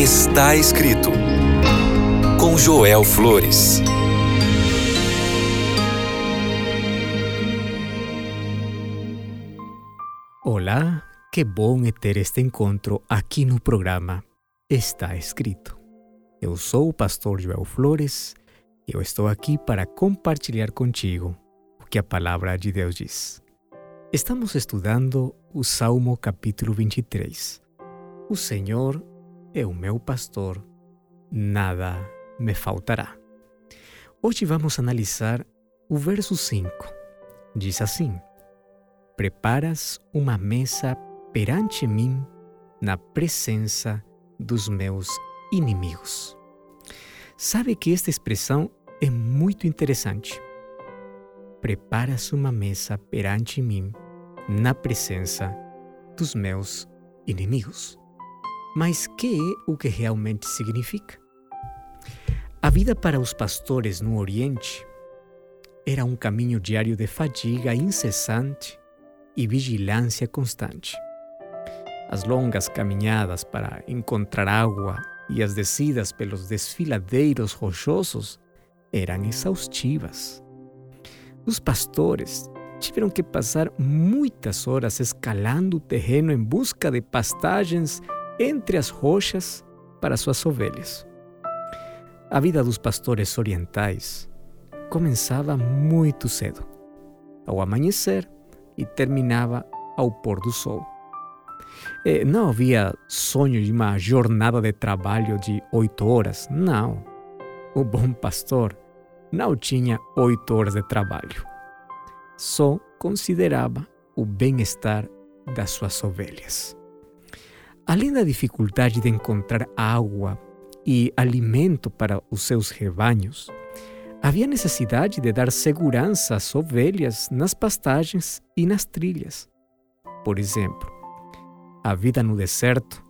Está escrito com Joel Flores. Olá, que bom é ter este encontro aqui no programa Está Escrito. Eu sou o pastor Joel Flores e eu estou aqui para compartilhar contigo o que a palavra de Deus diz. Estamos estudando o Salmo capítulo 23. O Senhor é o meu pastor, nada me faltará. Hoje vamos analisar o verso 5. Diz assim: Preparas uma mesa perante mim na presença dos meus inimigos. Sabe que esta expressão é muito interessante. Preparas uma mesa perante mim na presença dos meus inimigos. Mas que é o que realmente significa? A vida para os pastores no Oriente era um caminho diário de fadiga incessante e vigilância constante. As longas caminhadas para encontrar água e as descidas pelos desfiladeiros rochosos eram exaustivas. Os pastores tiveram que passar muitas horas escalando o terreno em busca de pastagens entre as rochas para suas ovelhas. A vida dos pastores orientais começava muito cedo, ao amanhecer, e terminava ao pôr do sol. E não havia sonho de uma jornada de trabalho de oito horas, não. O bom pastor não tinha oito horas de trabalho. Só considerava o bem-estar das suas ovelhas. Além da dificuldade de encontrar água e alimento para os seus rebanhos, havia necessidade de dar segurança às ovelhas nas pastagens e nas trilhas. Por exemplo, a vida no deserto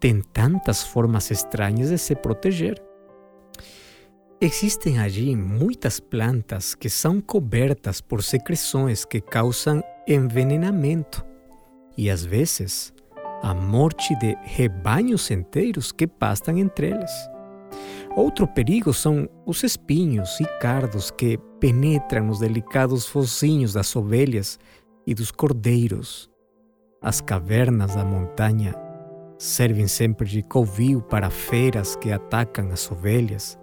tem tantas formas estranhas de se proteger. Existem allí muitas plantas que são cobertas por secreções que causam envenenamento e às vezes a morte de rebanhos inteiros que pastam entre eles. Outro perigo são os espinhos e cardos que penetram nos delicados focinhos das ovelhas e dos cordeiros. As cavernas da montanha servem sempre de covil para feras que atacam as ovelhas,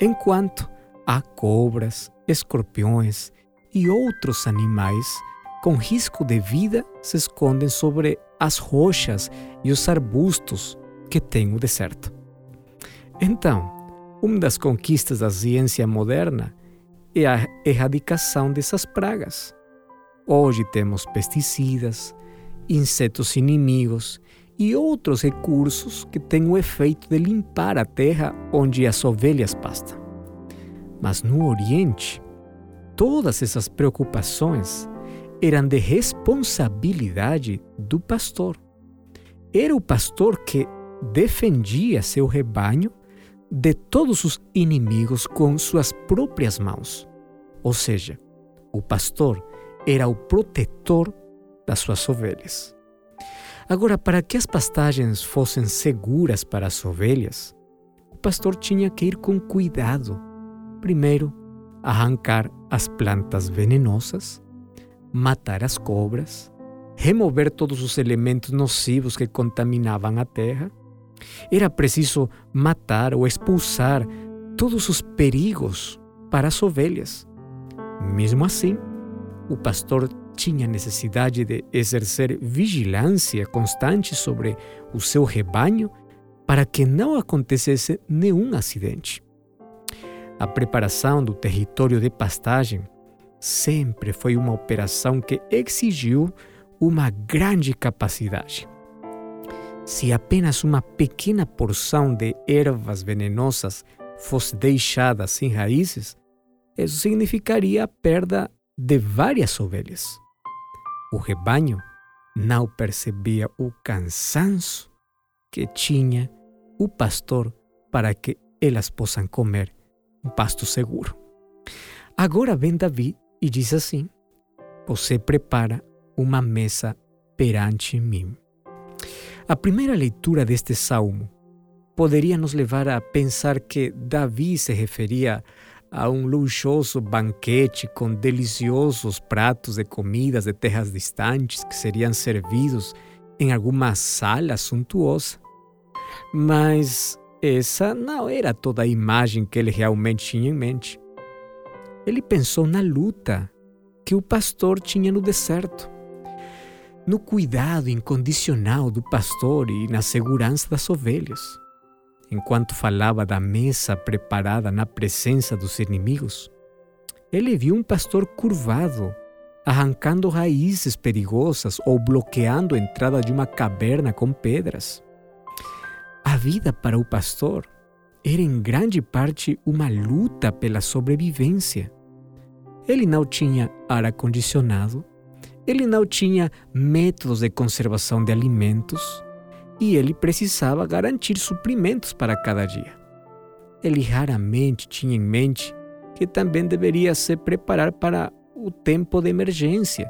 enquanto há cobras, escorpiões e outros animais com risco de vida se escondem sobre as rochas e os arbustos que tem o deserto. Então, uma das conquistas da ciência moderna é a erradicação dessas pragas. Hoje temos pesticidas, insetos inimigos e outros recursos que têm o efeito de limpar a terra onde as ovelhas pastam. Mas no Oriente, todas essas preocupações eram de responsabilidade do pastor. Era o pastor que defendia seu rebanho de todos os inimigos com suas próprias mãos. Ou seja, o pastor era o protetor das suas ovelhas. Agora, para que as pastagens fossem seguras para as ovelhas, o pastor tinha que ir com cuidado. Primeiro, arrancar as plantas venenosas, matar as cobras, remover todos os elementos nocivos que contaminavam a terra. Era preciso matar ou expulsar todos os perigos para as ovelhas. Mesmo assim, o pastor tinha necessidade de exercer vigilância constante sobre o seu rebanho para que não acontecesse nenhum acidente. A preparação do território de pastagem sempre foi uma operação que exigiu uma grande capacidade. Se apenas uma pequena porção de ervas venenosas fosse deixada sem raízes, isso significaria a perda de várias ovelhas. O rebanho não percebia o cansaço que tinha o pastor para que elas possam comer um pasto seguro. Agora vem Davi e diz assim: Você prepara uma mesa perante mim. A primeira leitura deste salmo poderia nos levar a pensar que Davi se referia a um luxuoso banquete com deliciosos pratos de comidas de terras distantes que seriam servidos em alguma sala suntuosa. Mas essa não era toda a imagem que ele realmente tinha em mente. Ele pensou na luta que o pastor tinha no deserto, no cuidado incondicional do pastor e na segurança das ovelhas enquanto falava da mesa preparada na presença dos inimigos, ele viu um pastor curvado, arrancando raízes perigosas ou bloqueando a entrada de uma caverna com pedras. A vida para o pastor era em grande parte uma luta pela sobrevivência. Ele não tinha ar-condicionado, ele não tinha métodos de conservação de alimentos, e ele precisava garantir suprimentos para cada dia. Ele raramente tinha em mente que também deveria se preparar para o tempo de emergência,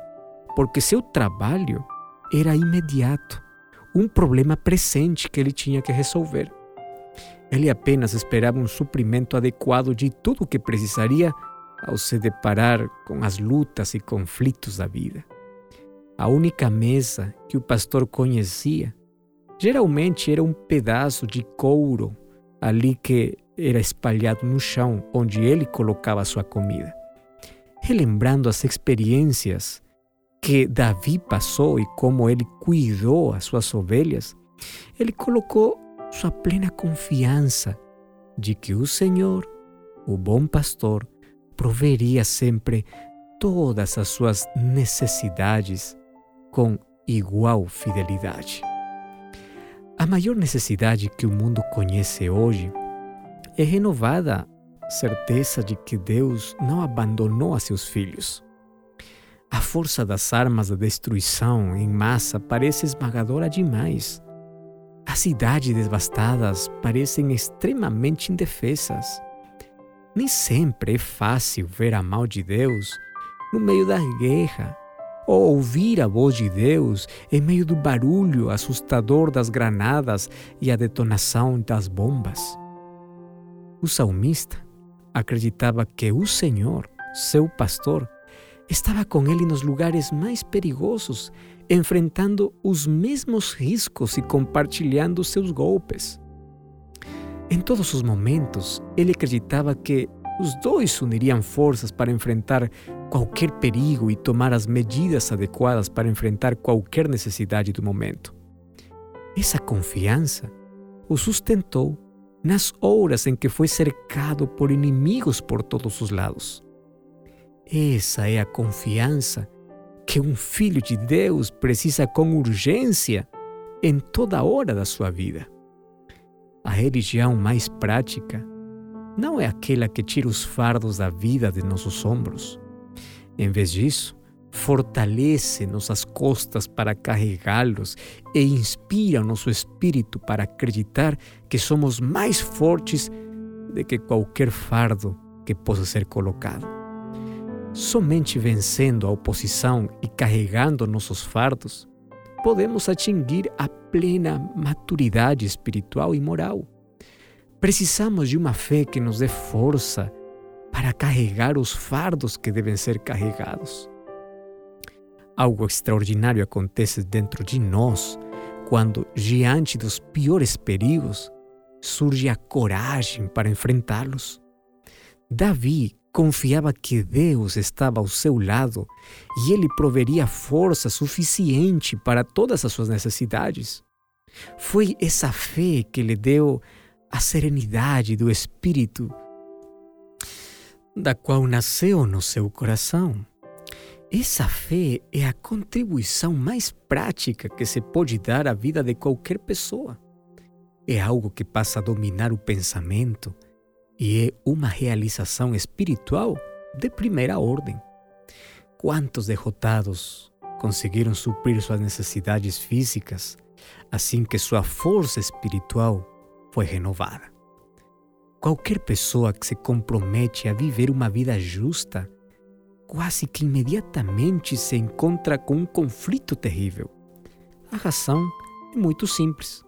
porque seu trabalho era imediato, um problema presente que ele tinha que resolver. Ele apenas esperava um suprimento adequado de tudo o que precisaria ao se deparar com as lutas e conflitos da vida. A única mesa que o pastor conhecia Geralmente era um pedaço de couro ali que era espalhado no chão onde ele colocava sua comida. Relembrando as experiências que Davi passou e como ele cuidou as suas ovelhas, ele colocou sua plena confiança de que o Senhor, o bom pastor, proveria sempre todas as suas necessidades com igual fidelidade. A maior necessidade que o mundo conhece hoje é renovada certeza de que Deus não abandonou a seus filhos. A força das armas da destruição em massa parece esmagadora demais. As cidades devastadas parecem extremamente indefesas. Nem sempre é fácil ver a mão de Deus no meio da guerra ou ouvir a voz de Deus em meio do barulho assustador das granadas e a detonação das bombas. O salmista acreditava que o Senhor, seu pastor, estava com ele nos lugares mais perigosos, enfrentando os mesmos riscos e compartilhando seus golpes. Em todos os momentos, ele acreditava que os dois uniriam forças para enfrentar qualquer perigo e tomar as medidas adequadas para enfrentar qualquer necessidade do momento. Essa confiança o sustentou nas horas em que foi cercado por inimigos por todos os lados. Essa é a confiança que um filho de Deus precisa com urgência em toda hora da sua vida. A religião mais prática não é aquela que tira os fardos da vida de nossos ombros. Em vez disso, fortalece-nos as costas para carregá-los e inspira nosso espírito para acreditar que somos mais fortes do que qualquer fardo que possa ser colocado. Somente vencendo a oposição e carregando nossos fardos, podemos atingir a plena maturidade espiritual e moral. Precisamos de uma fé que nos dê força para carregar os fardos que devem ser carregados. Algo extraordinário acontece dentro de nós quando, diante dos piores perigos, surge a coragem para enfrentá-los. Davi confiava que Deus estava ao seu lado e ele proveria força suficiente para todas as suas necessidades. Foi essa fé que lhe deu a serenidade do espírito, da qual nasceu no seu coração. Essa fé é a contribuição mais prática que se pode dar à vida de qualquer pessoa. É algo que passa a dominar o pensamento e é uma realização espiritual de primeira ordem. Quantos derrotados conseguiram suprir suas necessidades físicas assim que sua força espiritual foi renovada. Qualquer pessoa que se compromete a viver uma vida justa, quase que imediatamente se encontra com um conflito terrível. A razão é muito simples.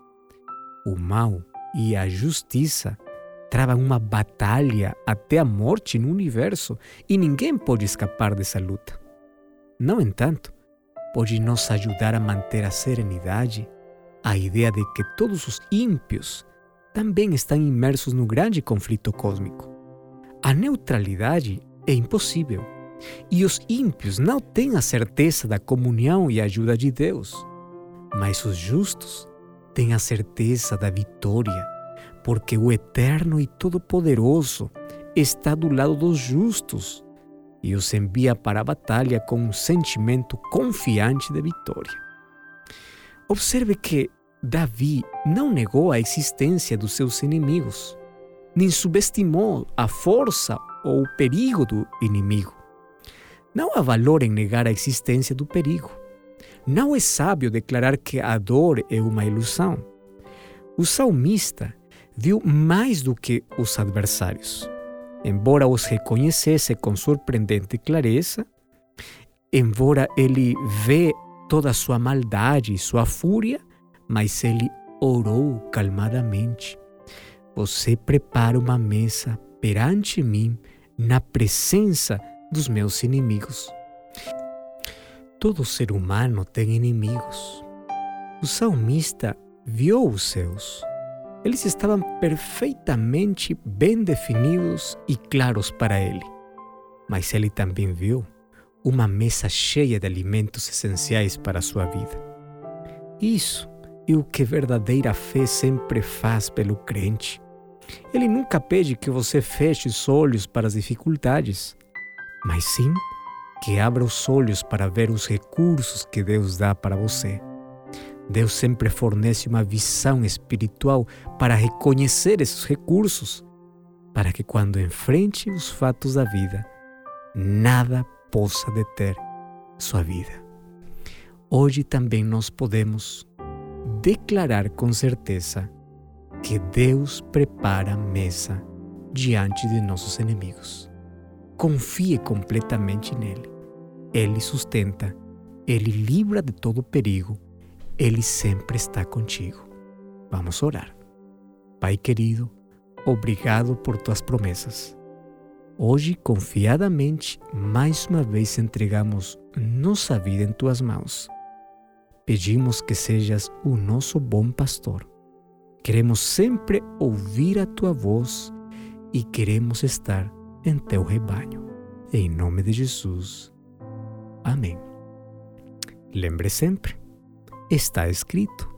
O mal e a justiça travam uma batalha até a morte no universo e ninguém pode escapar dessa luta. No entanto, pode nos ajudar a manter a serenidade a ideia de que todos os ímpios também estão imersos no grande conflito cósmico. A neutralidade é impossível e os ímpios não têm a certeza da comunhão e ajuda de Deus. Mas os justos têm a certeza da vitória, porque o Eterno e Todo-Poderoso está do lado dos justos e os envia para a batalha com um sentimento confiante de vitória. Observe que Davi não negou a existência dos seus inimigos, nem subestimou a força ou o perigo do inimigo. Não há valor em negar a existência do perigo. Não é sábio declarar que a dor é uma ilusão. O salmista viu mais do que os adversários. Embora os reconhecesse com surpreendente clareza, embora ele vê toda a sua maldade e sua fúria, mas ele orou calmadamente. Você prepara uma mesa perante mim na presença dos meus inimigos. Todo ser humano tem inimigos. O salmista viu os seus. Eles estavam perfeitamente bem definidos e claros para ele. Mas ele também viu uma mesa cheia de alimentos essenciais para a sua vida. Isso e o que verdadeira fé sempre faz pelo crente. Ele nunca pede que você feche os olhos para as dificuldades, mas sim que abra os olhos para ver os recursos que Deus dá para você. Deus sempre fornece uma visão espiritual para reconhecer esses recursos, para que quando enfrente os fatos da vida, nada possa deter sua vida. Hoje também nós podemos declarar com certeza que Deus prepara a mesa diante de nossos inimigos. Confie completamente nele. Ele sustenta, ele livra de todo perigo, ele sempre está contigo. Vamos orar. Pai querido, obrigado por tuas promessas. Hoje, confiadamente, mais uma vez entregamos nossa vida em tuas mãos pedimos que sejas o nosso bom pastor. Queremos sempre ouvir a tua voz e queremos estar em teu rebanho. Em nome de Jesus. Amém. Lembre sempre, está escrito: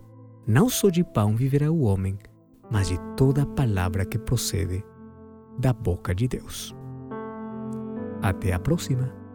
não só de pão viverá o homem, mas de toda palavra que procede da boca de Deus. Até a próxima.